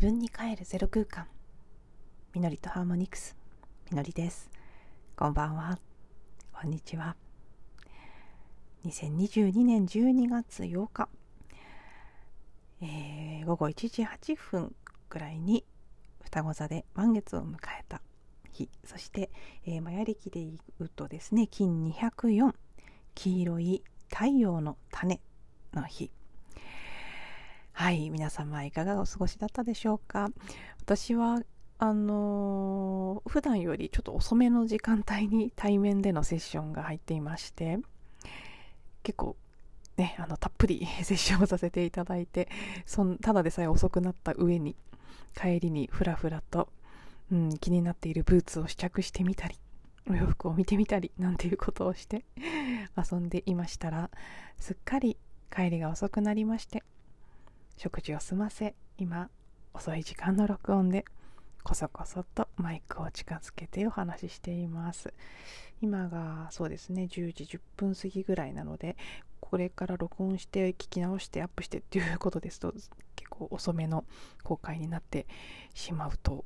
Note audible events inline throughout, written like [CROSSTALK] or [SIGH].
自分に帰るゼロ空間。みのりとハーモニクス。みのりです。こんばんは。こんにちは。2022年12月8日、えー、午後1時8分くらいに双子座で満月を迎えた日。そして、えー、マヤ暦で言うとですね金204黄色い太陽の種の日。はい皆様いかがお過ごしだったでしょうか？私はあのー、普段よりちょっと遅めの時間帯に対面でのセッションが入っていまして結構ねあのたっぷり [LAUGHS] セッションをさせていただいてそんただでさえ遅くなった上に帰りにふらふらと、うん、気になっているブーツを試着してみたりお洋服を見てみたりなんていうことをして遊んでいましたらすっかり帰りが遅くなりまして食事を済ませ今遅い時間の録音でこそこそとマイクを近づけてお話ししています今がそうですね10時10分過ぎぐらいなのでこれから録音して聞き直してアップしてっていうことですと結構遅めの公開になってしまうと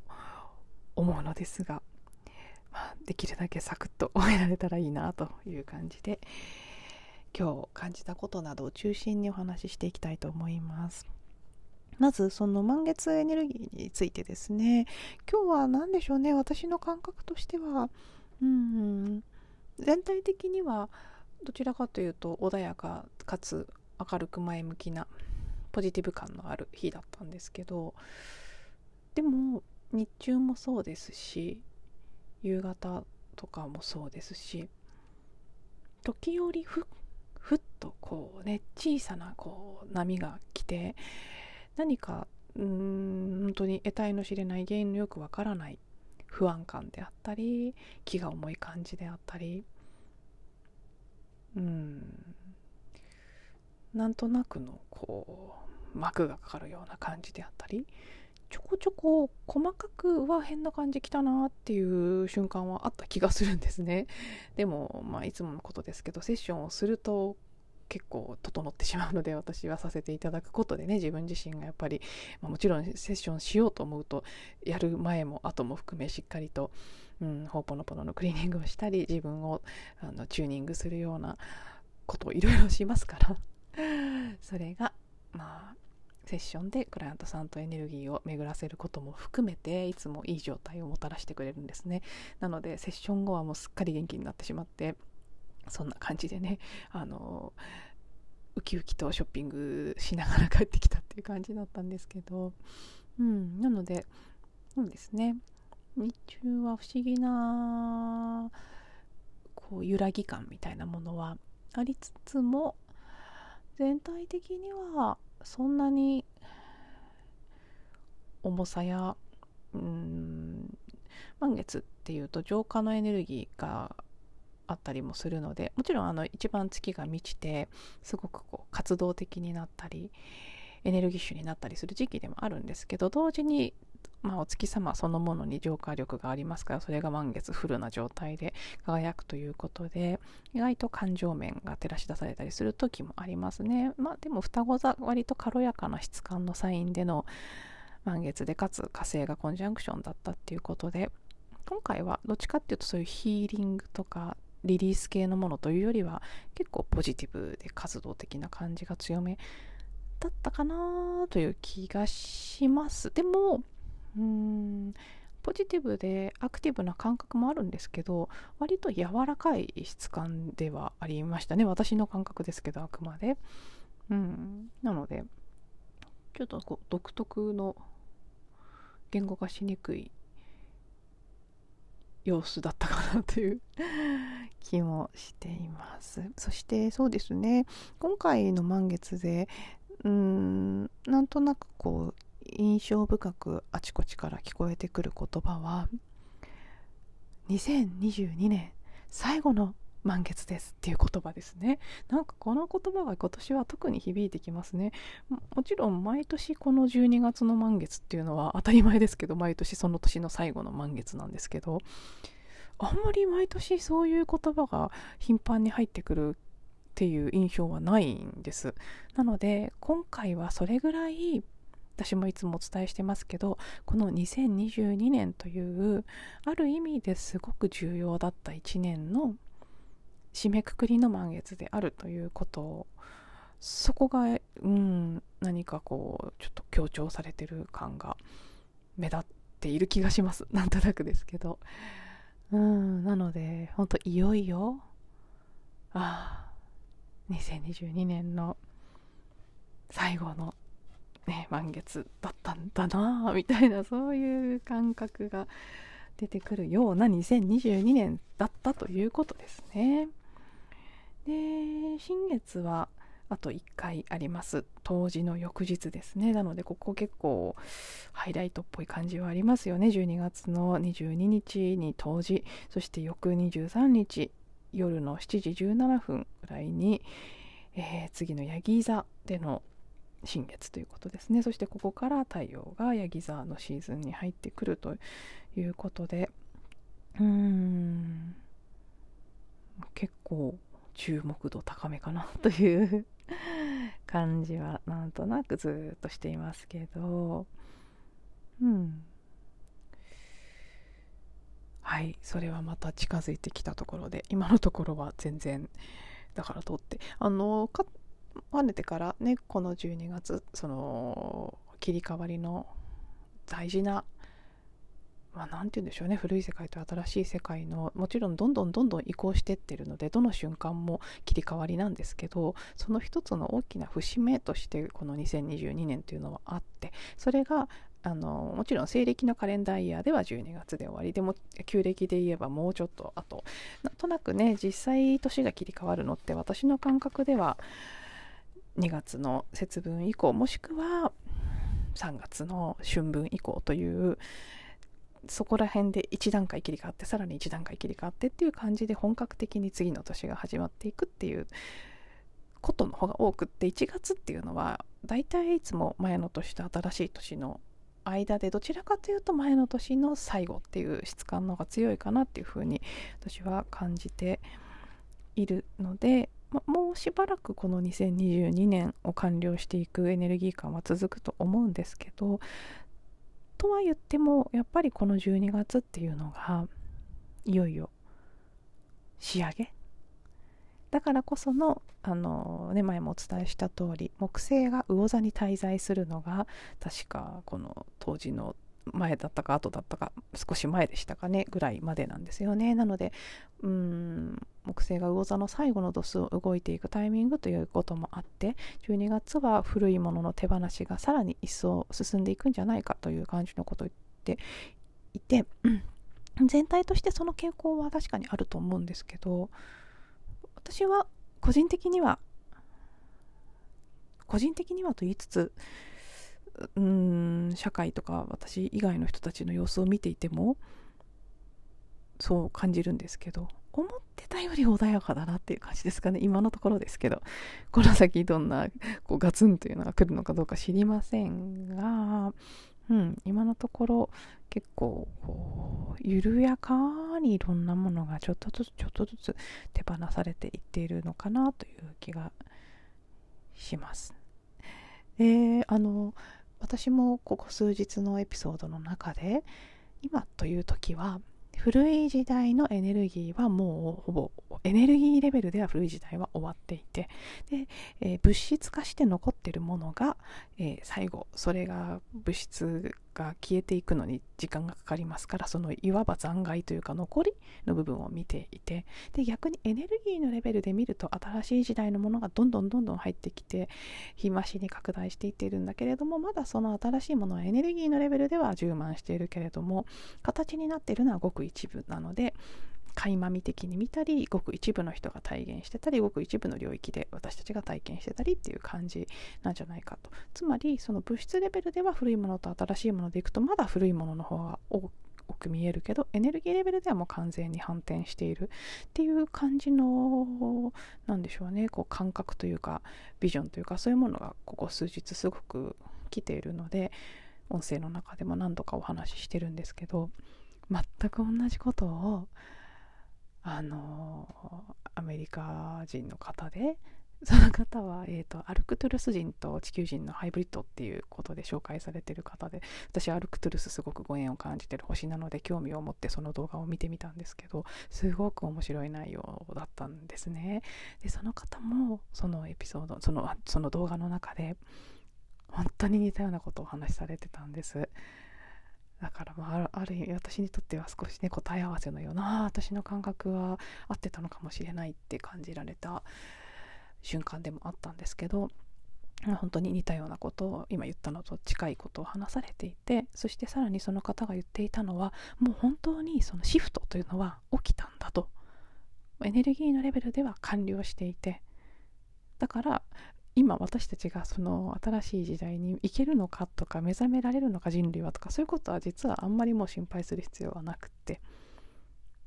思うのですが、まあ、できるだけサクッと終えられたらいいなという感じで今日感じたことなどを中心にお話ししていきたいと思います。まずその満月エネルギーについてですね。今日は何でしょうね。私の感覚としては。うん。全体的にはどちらかというと穏やかかつ明るく前向きなポジティブ感のある日だったんですけどでも日中もそうですし夕方とかもそうですし時折ふふっとこうね小さなこう波が来て何かうん本当に得体の知れない原因のよくわからない不安感であったり気が重い感じであったり。うん。なんとなくのこう膜がかかるような感じであったりちょこちょこ細かくは変な感じきたなっていう瞬間はあった気がするんですね。でもまあいつものことですけどセッションをすると結構整ってしまうので私はさせていただくことでね自分自身がやっぱり、まあ、もちろんセッションしようと思うとやる前も後も含めしっかりと、うん、ホーポノポノのクリーニングをしたり自分をあのチューニングするようなことをいろいろしますから。[LAUGHS] それがまあセッションでクライアントさんとエネルギーを巡らせることも含めていつもいい状態をもたらしてくれるんですね。なのでセッション後はもうすっかり元気になってしまってそんな感じでねあのウキウキとショッピングしながら帰ってきたっていう感じだったんですけど、うん、なのでそうですね。日中は不思議なこう揺らぎ感みたいなものはありつつも全体的にはそんなに重さやうん満月っていうと浄化のエネルギーがあったりもするのでもちろんあの一番月が満ちてすごくこう活動的になったりエネルギッシュになったりする時期でもあるんですけど同時に、まあ、お月様そのものに浄化力がありますからそれが満月フルな状態で輝くということで意外と感情面が照らし出されたりする時もありますね。まあでも双子座割と軽やかな質感のサインでの満月でかつ火星がコンジャンクションだったっていうことで今回はどっちかっていうとそういうヒーリングとかリリース系のものというよりは結構ポジティブで活動的な感じが強めだったかなという気がします。でもうーんポジティブでアクティブな感覚もあるんですけど割と柔らかい質感ではありましたね。私の感覚ですけどあくまで。うん。なのでちょっとこう独特の言語化しにくい様子だったかなという。気もしています。そしてそうですね。今回の満月でうんなんとなくこう印象深くあちこちから聞こえてくる言葉は2022年最後の満月ですっていう言葉ですね。なんかこの言葉が今年は特に響いてきますね。もちろん毎年この12月の満月っていうのは当たり前ですけど毎年その年の最後の満月なんですけどあんまり毎年そういう言葉が頻繁に入ってくるっていう印象はないんです。なので今回はそれぐらい私もいつもお伝えしてますけどこの2022年というある意味ですごく重要だった1年の締めくくりの満月であるということ。そこが、うん、何かこうちょっと強調されてる感が目立っている気がします。[LAUGHS] なんとなくですけど。うんなので本当いよいよああ2022年の最後のね満月だったんだなみたいなそういう感覚が出てくるような2022年だったということですね。で新月はあと1回あります。冬至の翌日ですね。なのでここ結構ハイライトっぽい感じはありますよね。12月の22日に冬至そして翌23日夜の7時17分ぐらいに、えー、次のヤギ座での新月ということですね。そしてここから太陽がヤギ座のシーズンに入ってくるということでうーん結構注目度高めかなという [LAUGHS] 感じはなんとなくずっとしていますけど。うん。はい。それはまた近づいてきたところで今のところは全然だからとって。あのか跳ねてからねこの12月その切り替わりの大事なまあ、て言うんでしょうね。古い世界と新しい世界のもちろんどんどんどんどん移行してってるのでどの瞬間も切り替わりなんですけどその一つの大きな節目としてこの2022年というのはあってそれがあのもちろん西暦のカレンダーイヤーでは12月で終わりでも旧暦で言えばもうちょっとあとなんとなくね実際年が切り替わるのって私の感覚では2月の節分以降もしくは3月の春分以降というそこら辺で1段階切り替わってさらに1段階切り替わってっていう感じで本格的に次の年が始まっていくっていうことの方が多くって1月っていうのは大体いつも前の年と新しい年の間でどちらかというと前の年の最後っていう質感の方が強いかなっていうふうに私は感じているので、ま、もうしばらくこの2022年を完了していくエネルギー感は続くと思うんですけどとは言ってもやっぱりこの12月っていうのがいよいよ仕上げ。だからこそのあの、ね、前もお伝えした通り木星が魚座に滞在するのが確かこの当時の前だったか後だったか少し前でしたかねぐらいまでなんですよね。なのでうん木星が魚座の最後の度数を動いていくタイミングということもあって12月は古いものの手放しがさらに一層進んでいくんじゃないかという感じのことを言っていて、全体としてその傾向は確かにあると思うんですけど私は個人的には個人的にはと言いつつうん社会とか私以外の人たちの様子を見ていてもそう感じるんですけど思ってたより穏やかだなっていう感じですかね今のところですけどこの先どんなこうガツンというのが来るのかどうか知りませんが、うん、今のところ結構こう緩やかにいろんなものがちょっとずつちょっとずつ手放されていっているのかなという気がします。えー、あの私もここ数日のエピソードの中で今という時は古い時代のエネルギーはもうほぼエネルギーレベルでは古い時代は終わっていてで、えー、物質化して残ってるものが、えー、最後それが物質が消えていくのに時間がかかりますからそのいわば残骸というか残りの部分を見ていてで逆にエネルギーのレベルで見ると新しい時代のものがどんどんどんどん入ってきて日増しに拡大していっているんだけれどもまだその新しいものはエネルギーのレベルでは充満しているけれども形になっているのはごく一部なので垣間見的に見たりごく一部の人が体現してたりごく一部の領域で私たちが体験してたりっていう感じなんじゃないかと。つまりその物質レベルでは古いものと新しいものでいくとまだ古いものの方が多く見えるけどエネルギーレベルではもう完全に反転しているっていう感じのなんでしょうね。こう感覚というかビジョンというかそういうものがここ数日すごく来ているので音声の中でも何度かお話ししてるんですけど全く同じことをあのアメリカ人の方で [LAUGHS] その方は、えーと、アルクトゥルス人と地球人のハイブリッドっていうことで紹介されてる方で私アルクトゥルスすごくご縁を感じてる星なので興味を持ってその動画を見てみたんですけどすごく面白い内容だったんですね。でその方もそのエピソードそのその動画の中で本当に似たようなことをお話しされてたんです。だからまあある意味私にとっては少しね答え合わせのような私の感覚は合ってたのかもしれないって感じられた瞬間でもあったんですけど本当に似たようなことを今言ったのと近いことを話されていてそしてさらにその方が言っていたのはもう本当にそのシフトというのは起きたんだと。エネルギーのレベルでは完了していて。だから今私たちがその新しい時代に行けるのかとか目覚められるのか人類はとかそういうことは実はあんまりもう心配する必要はなくって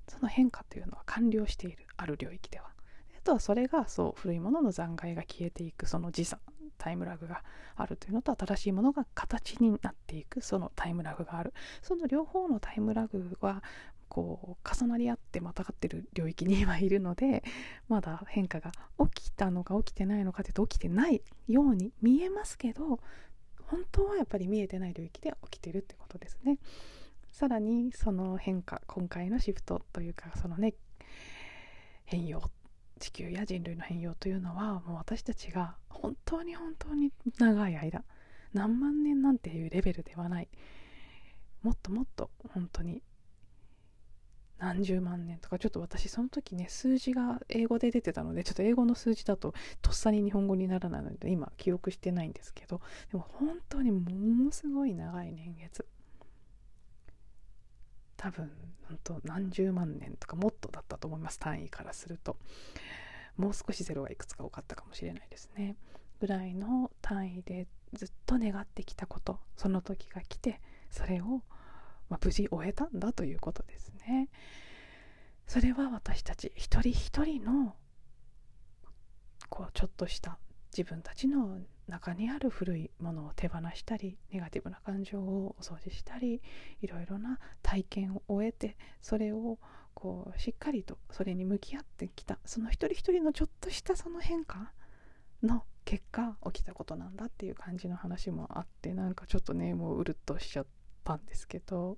その変化というのは完了しているある領域ではあとはそれがそう古いものの残骸が消えていくその時差タイムラグがあるというのと新しいものが形になっていくそのタイムラグがある。その両方のタイムラグはこう重なり合ってまたがってる領域に今いるので [LAUGHS] まだ変化が起きたのか起きてないのかというと起きてないように見えますけど本当はやっぱり見えてない領域で起きてるってことですね。さらにその変化今回のシフトというかそのね変容地球や人類の変容というのはもう私たちが本当に本当に長い間何万年なんていうレベルではないもっともっと本当に何十万年とかちょっと私その時ね数字が英語で出てたのでちょっと英語の数字だととっさに日本語にならないので今記憶してないんですけどでも本当にものすごい長い年月。多分本当何十万年とかもっとだったと思います単位からすると。もう少しゼロがいくつか多かったかもしれないですね。ぐらいの単位でずっと願ってきたことその時が来てそれをまあ、無事終えたんだということですね。それは私たち一人一人のこうちょっとした自分たちの中にある古いものを手放したりネガティブな感情をお掃除したりいろいろな体験を終えてそれをこうしっかりとそれに向き合ってきたその一人一人のちょっとしたその変化の結果起きたことなんだっていう感じの話もあってなんかちょっとねもううるっとしちゃったんですけど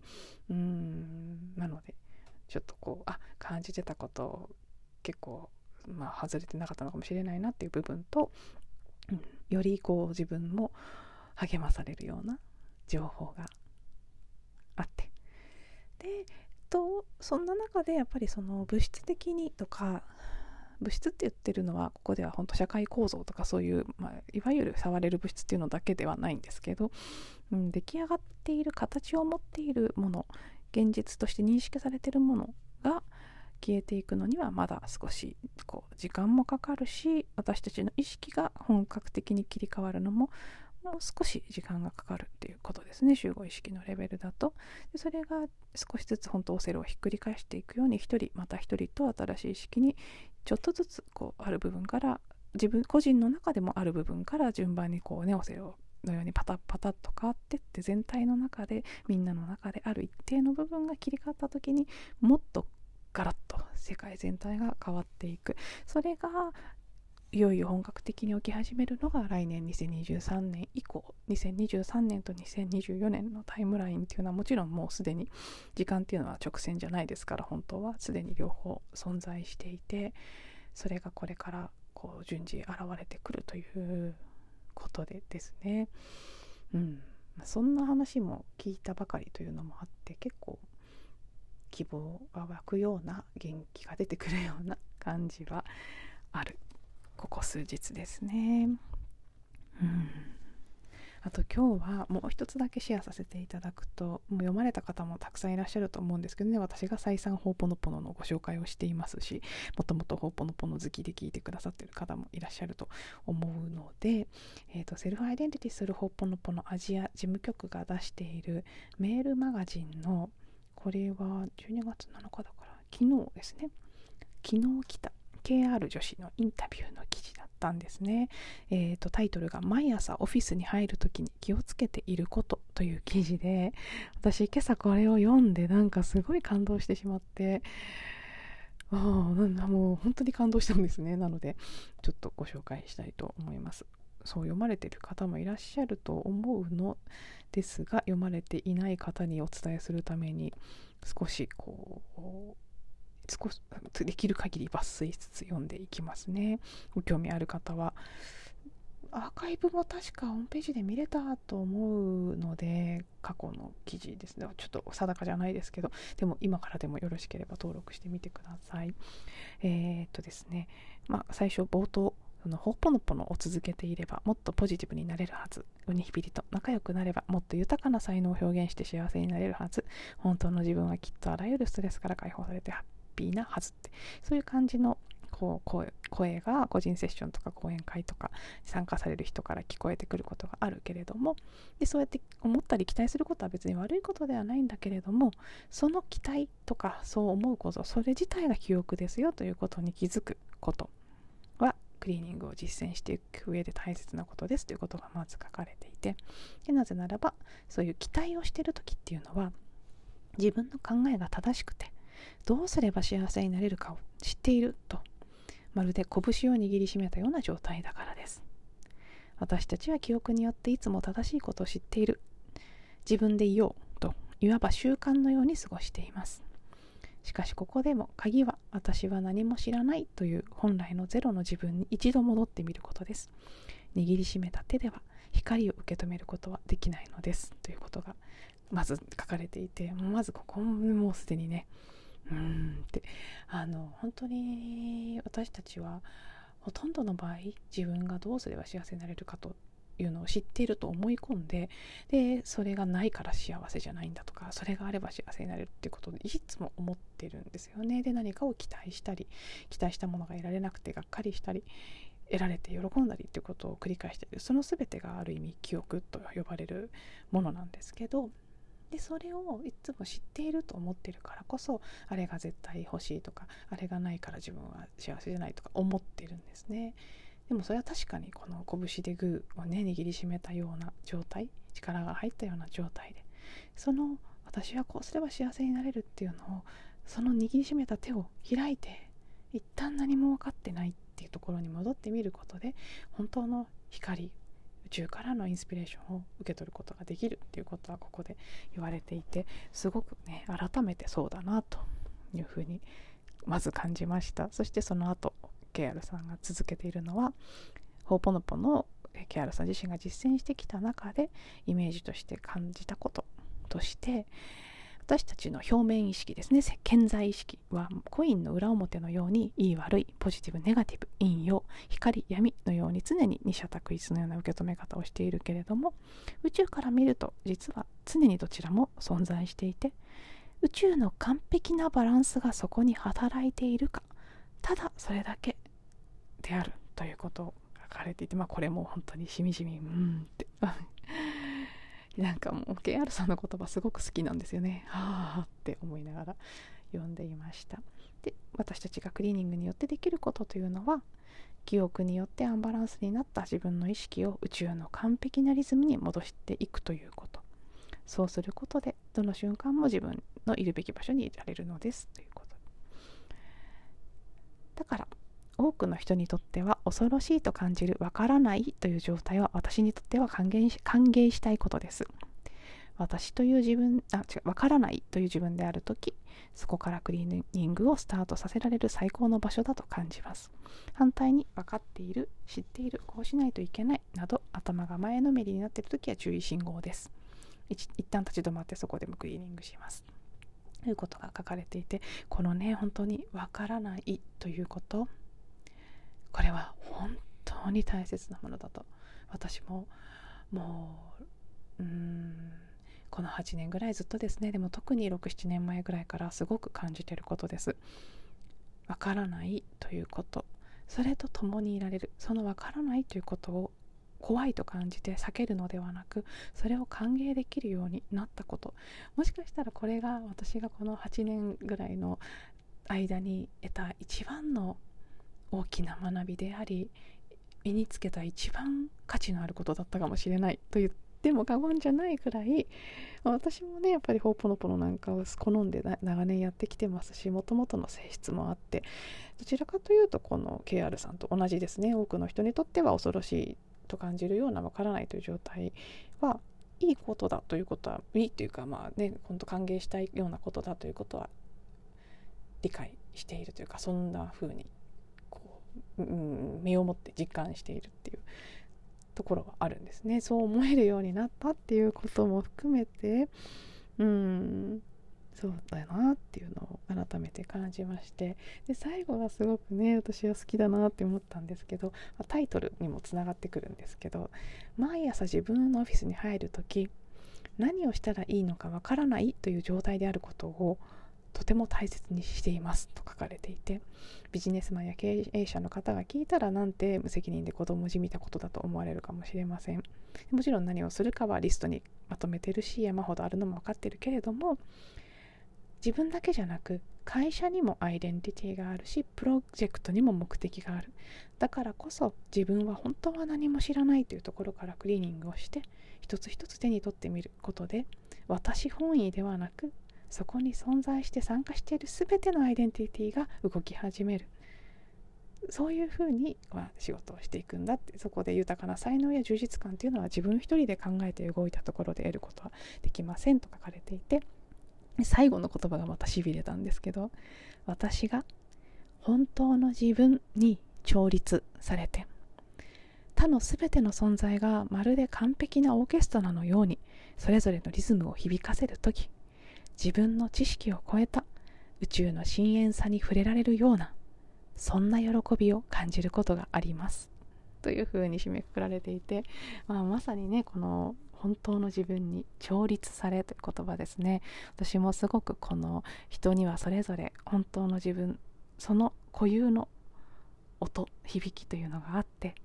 うんなのでちょっとこうあ感じてたこと結構まあ外れてなかったのかもしれないなっていう部分と、うん、よりこう自分も励まされるような情報があって。でとそんな中でやっぱりその物質的にとか物質って言ってるのはここでは本当社会構造とかそういう、まあ、いわゆる触れる物質っていうのだけではないんですけど、うん、出来上がっている形を持っているもの現実として認識されているものが消えていくのにはまだ少しこう時間もかかるし私たちの意識が本格的に切り替わるのももう少し時間がかかるっていうことですね。集合意識のレベルだと。でそれが少しずつ本当オセロをひっくり返していくように一人また一人と新しい意識にちょっとずつこうある部分から自分個人の中でもある部分から順番にこうねオセロのようにパタッパタッと変わってって全体の中でみんなの中である一定の部分が切り替わった時にもっとガラッと世界全体が変わっていく。それがいよいよ本格的に起き始めるのが来年2023年以降。2023年と2024年のタイムラインっていうのはもちろんもうすでに時間っていうのは直線じゃないですから本当はすでに両方存在していてそれがこれからこう順次現れてくるということでですね。うん。そんな話も聞いたばかりというのもあって結構希望が湧くような元気が出てくるような感じはある。ここ数日ですね。うん。あと今日はもう一つだけシェアさせていただくともう読まれた方もたくさんいらっしゃると思うんですけどね。私が再三ホーポノポノのご紹介をしていますしもともとホーポノポノ好きで聞いてくださってる方もいらっしゃると思うので、えーと、セルフアイデンティティするホーポノポノアジア事務局が出しているメールマガジンのこれは12月7日だから昨日ですね。昨日来た KR 女子のインタビューの記事だったんですね。えーと、タイトルが「毎朝オフィスに入る時に気をつけていること」という記事で私今朝これを読んでなんかすごい感動してしまってああもう本当に感動したんですねなのでちょっとご紹介したいと思いますそう読まれてる方もいらっしゃると思うのですが読まれていない方にお伝えするために少しこう少しできる限り抜粋しつつ読んでいきますね。ご興味ある方は。アーカイブも確かホームページで見れたと思うので過去の記事ですね。ちょっと定かじゃないですけど。でも今からでもよろしければ登録してみてください。えー、っとですね。まあ最初冒頭そのほっぽのぽのを続けていればもっとポジティブになれるはず。ウニヒピリと仲良くなればもっと豊かな才能を表現して幸せになれるはず。本当の自分はきっとあらゆるストレスから解放されてハッピーなはずってそういう感じのこう声声が個人セッションとか講演会とか参加される人から聞こえてくることがあるけれどもでそうやって思ったり期待することは別に悪いことではないんだけれどもその期待とかそう思うことそれ自体が記憶ですよということに気づくことはクリーニングを実践していく上で大切なことですということがまず書かれていてでなぜならばそういう期待をしてる時っていうのは自分の考えが正しくてどうすれば幸せになれるかを知っているとまるで拳を握りしめたような状態だからです。私たちは記憶によっていつも正しいことを知っている。自分でいようといわば習慣のように過ごしています。しかしここでも鍵は私は何も知らないという本来のゼロの自分に一度戻ってみることです。握りしめた手では光を受け止めることはできないのです。ということがまず書かれていてまずここもうすでにねうん。って。あの本当に私たちはほとんどの場合自分がどうすれば幸せになれるかというのを知っていると思い込んででそれがないから幸せじゃないんだとかそれがあれば幸せになれるっていうことでいつも思ってるんですよね。で何かを期待したり期待したものが得られなくてがっかりしたり得られて喜んだりっていうことを繰り返しているその全てがある意味記憶と呼ばれるものなんですけどでそれをいつも知っていると思ってるからこそあれが絶対欲しいとかあれがないから自分は幸せじゃないとか思ってるんですね。でもそれは確かにこの拳でグーをね握りしめたような状態力が入ったような状態でその私はこうすれば幸せになれるっていうのをその握りしめた手を開いて一旦何も分かってないっていうところに戻ってみることで本当の光宇宙からのインスピレーションを受け取ることができるっていうことはここで言われていてすごくね改めてそうだなというふうにまず感じました。そしてその後ケアルさんが続けているのはホーポノポのケアルさん自身が実践してきた中でイメージとして感じたこととして私たちの表面意識ですね。潜在意識。はコインの裏表のようにいい悪いポジティブネガティブ陰陽光闇のように常に二者択一のような受け止め方をしているけれども宇宙から見ると実は常にどちらも存在していて宇宙の完璧なバランスがそこに働いているかただそれだけであるということを書かれていてまあこれも本当にしみじみうんって。なんかもう KR さんの言葉すごく好きなんですよね。[LAUGHS] はあって思いながら読んでいました。で私たちがクリーニングによってできることというのは記憶によってアンバランスになった自分の意識を宇宙の完璧なリズムに戻していくということそうすることでどの瞬間も自分のいるべき場所にいられるのですということだから多くの人にとっては恐ろしいと感じるわからないという状態は私にとっては歓迎し歓迎したいことです。私という自分、あ、違う、わからないという自分であるとき、そこからクリーニングをスタートさせられる最高の場所だと感じます。反対に分かっている、知っている、こうしないといけないなど頭が前のめりになっているときは注意信号です。一旦立ち止まってそこでもクリーニングします。ということが書かれていて、このね、本当にわからないということ、これは本当に大切なものだと。私ももううんこの8年ぐらいずっとですね。でも特に67年前ぐらいからすごく感じてることです。わからないということ。それと共にいられる。そのわからないということを怖いと感じて避けるのではなくそれを歓迎できるようになったこと。もしかしたらこれが私がこの8年ぐらいの間に得た一番の大きな学びであり身につけた一番価値のあることだったかもしれないと言っても過言じゃないくらい私もねやっぱりホーポノポノなんかを好んで長年やってきてますしもともとの性質もあってどちらかというとこの KR さんと同じですね。多くの人にとっては恐ろしいと感じるようなわからないという状態はいいことだということはいいというかまあね本当歓迎したいようなことだということは理解しているというかそんな風にう、ん、身をもって実感しているっていうところはあるんですね。そう思えるようになったっていうことも含めてうんそうだなっていうのを改めて感じまして。で最後がすごくね私は好きだなって思ったんですけどタイトルにもつながってくるんですけど毎朝自分のオフィスに入る時何をしたらいいのかわからないという状態であることをとても大切にしていますと書かれていてビジネスマンや経営者の方が聞いたらなんて無責任で子供じみたことだと思われるかもしれません。もちろん何をするかはリストにまとめてるし山ほどあるのも分かってるけれども自分だけじゃなく会社にもアイデンティティがあるしプロジェクトにも目的がある。だからこそ自分は本当は何も知らないというところからクリーニングをして一つ一つ手に取ってみることで私本位ではなくそこに存在して参加している全てのアイデンティティが動き始める。そういうふうに、ま、仕事をしていくんだってそこで豊かな才能や充実感というのは自分一人で考えて動いたところで得ることはできませんと書かれていて最後の言葉がまたしびれたんですけど私が本当の自分に調律されて他の全ての存在がまるで完璧なオーケストラのようにそれぞれのリズムを響かせる時自分の知識を超えた宇宙の深淵さに触れられるようなそんな喜びを感じることがあります。というふうに締めくくられていて、まあ、まさにねこの本当の自分に調律されという言葉ですね。私もすごくこの人にはそれぞれ本当の自分その固有の音響きというのがあって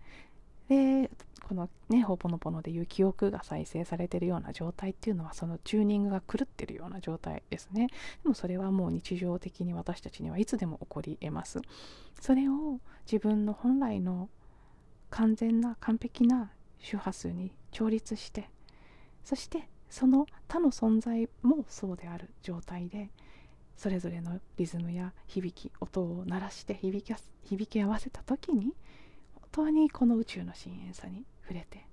でこのねほぽのぽのでいう記憶が再生されてるような状態っていうのはそのチューニングが狂ってるような状態ですね。でもそれはもう日常的に私たちにはいつでも起こり得ます。それを自分の本来の完全な完璧な周波数に調律してそしてその他の存在もそうである状態でそれぞれのリズムや響き音を鳴らして響き響き合わせた時に当にこの宇宙の深淵さに触れて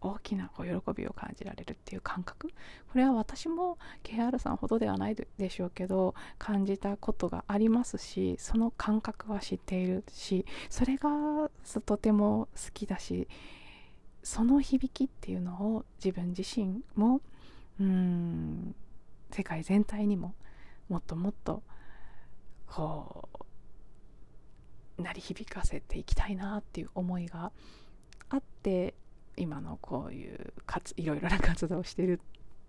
大きなこう喜びを感じられるっていう感覚。これは私も KR さんほどではないでしょうけど感じたことがありますしその感覚は知っているしそれがとても好きだしその響きっていうのを自分自身もうん世界全体にももっともっとこう鳴り響かせていきたいなっていう思いがあって今のこういうかついろいろな活動をしてる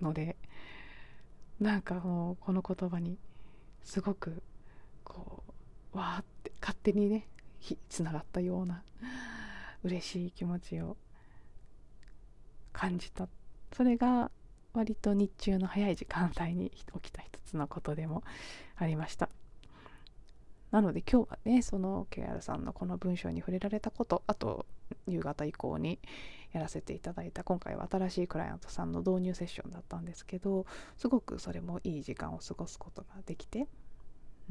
のでなんかもうこの言葉にすごくこうわーって勝手にねつながったような嬉しい気持ちを感じたそれが割と日中の早い時間帯に起きた一つのことでもありました。なので今日はねその KR さんのこの文章に触れられたことあと夕方以降にやらせていただいた今回は新しいクライアントさんの導入セッションだったんですけどすごくそれもいい時間を過ごすことができて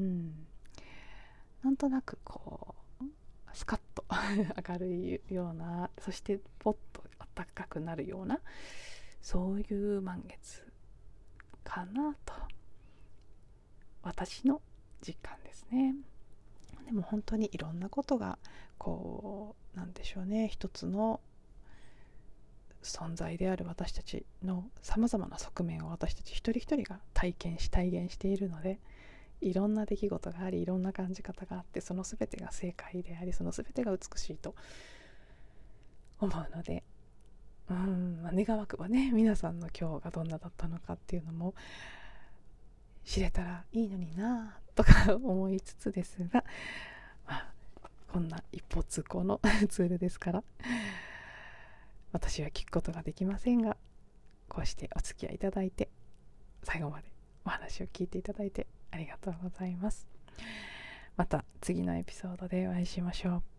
うんなんとなくこうスカッと [LAUGHS] 明るいようなそしてポッと暖かくなるようなそういう満月かなと私の実感ですね。でも本当にいろんなことがこうなんでしょうね。一つの存在である私たちのさまざまな側面を私たち一人一人が体験し体現しているのでいろんな出来事がありいろんな感じ方があってその全てが正解でありその全てが美しいと思うのでうん、ま、願わくばね皆さんの今日がどんなだったのかっていうのも知れたらいいのになとか思いつつですが、まあ、こんな一歩通行の [LAUGHS] ツールですから私は聞くことができませんがこうしてお付き合いいただいて最後までお話を聞いていただいてありがとうございます。また次のエピソードでお会いしましょう。